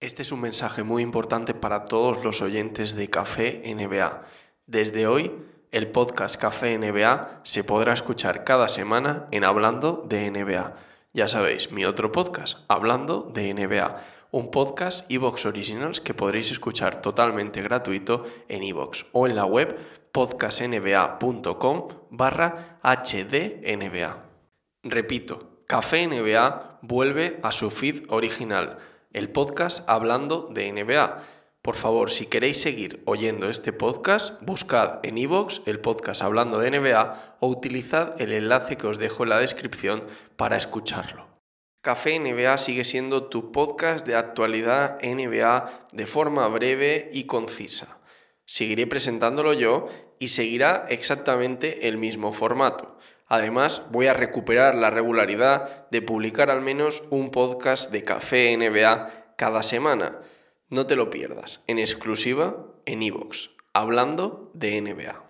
Este es un mensaje muy importante para todos los oyentes de Café NBA. Desde hoy, el podcast Café NBA se podrá escuchar cada semana en Hablando de NBA. Ya sabéis, mi otro podcast, Hablando de NBA, un podcast Evox Originals que podréis escuchar totalmente gratuito en Evox o en la web podcastnba.com barra hdnba. Repito, Café NBA vuelve a su feed original el podcast hablando de NBA. Por favor, si queréis seguir oyendo este podcast, buscad en iVoox el podcast hablando de NBA o utilizad el enlace que os dejo en la descripción para escucharlo. Café NBA sigue siendo tu podcast de actualidad NBA de forma breve y concisa. Seguiré presentándolo yo y seguirá exactamente el mismo formato. Además, voy a recuperar la regularidad de publicar al menos un podcast de Café NBA cada semana. No te lo pierdas, en exclusiva en iVoox, hablando de NBA.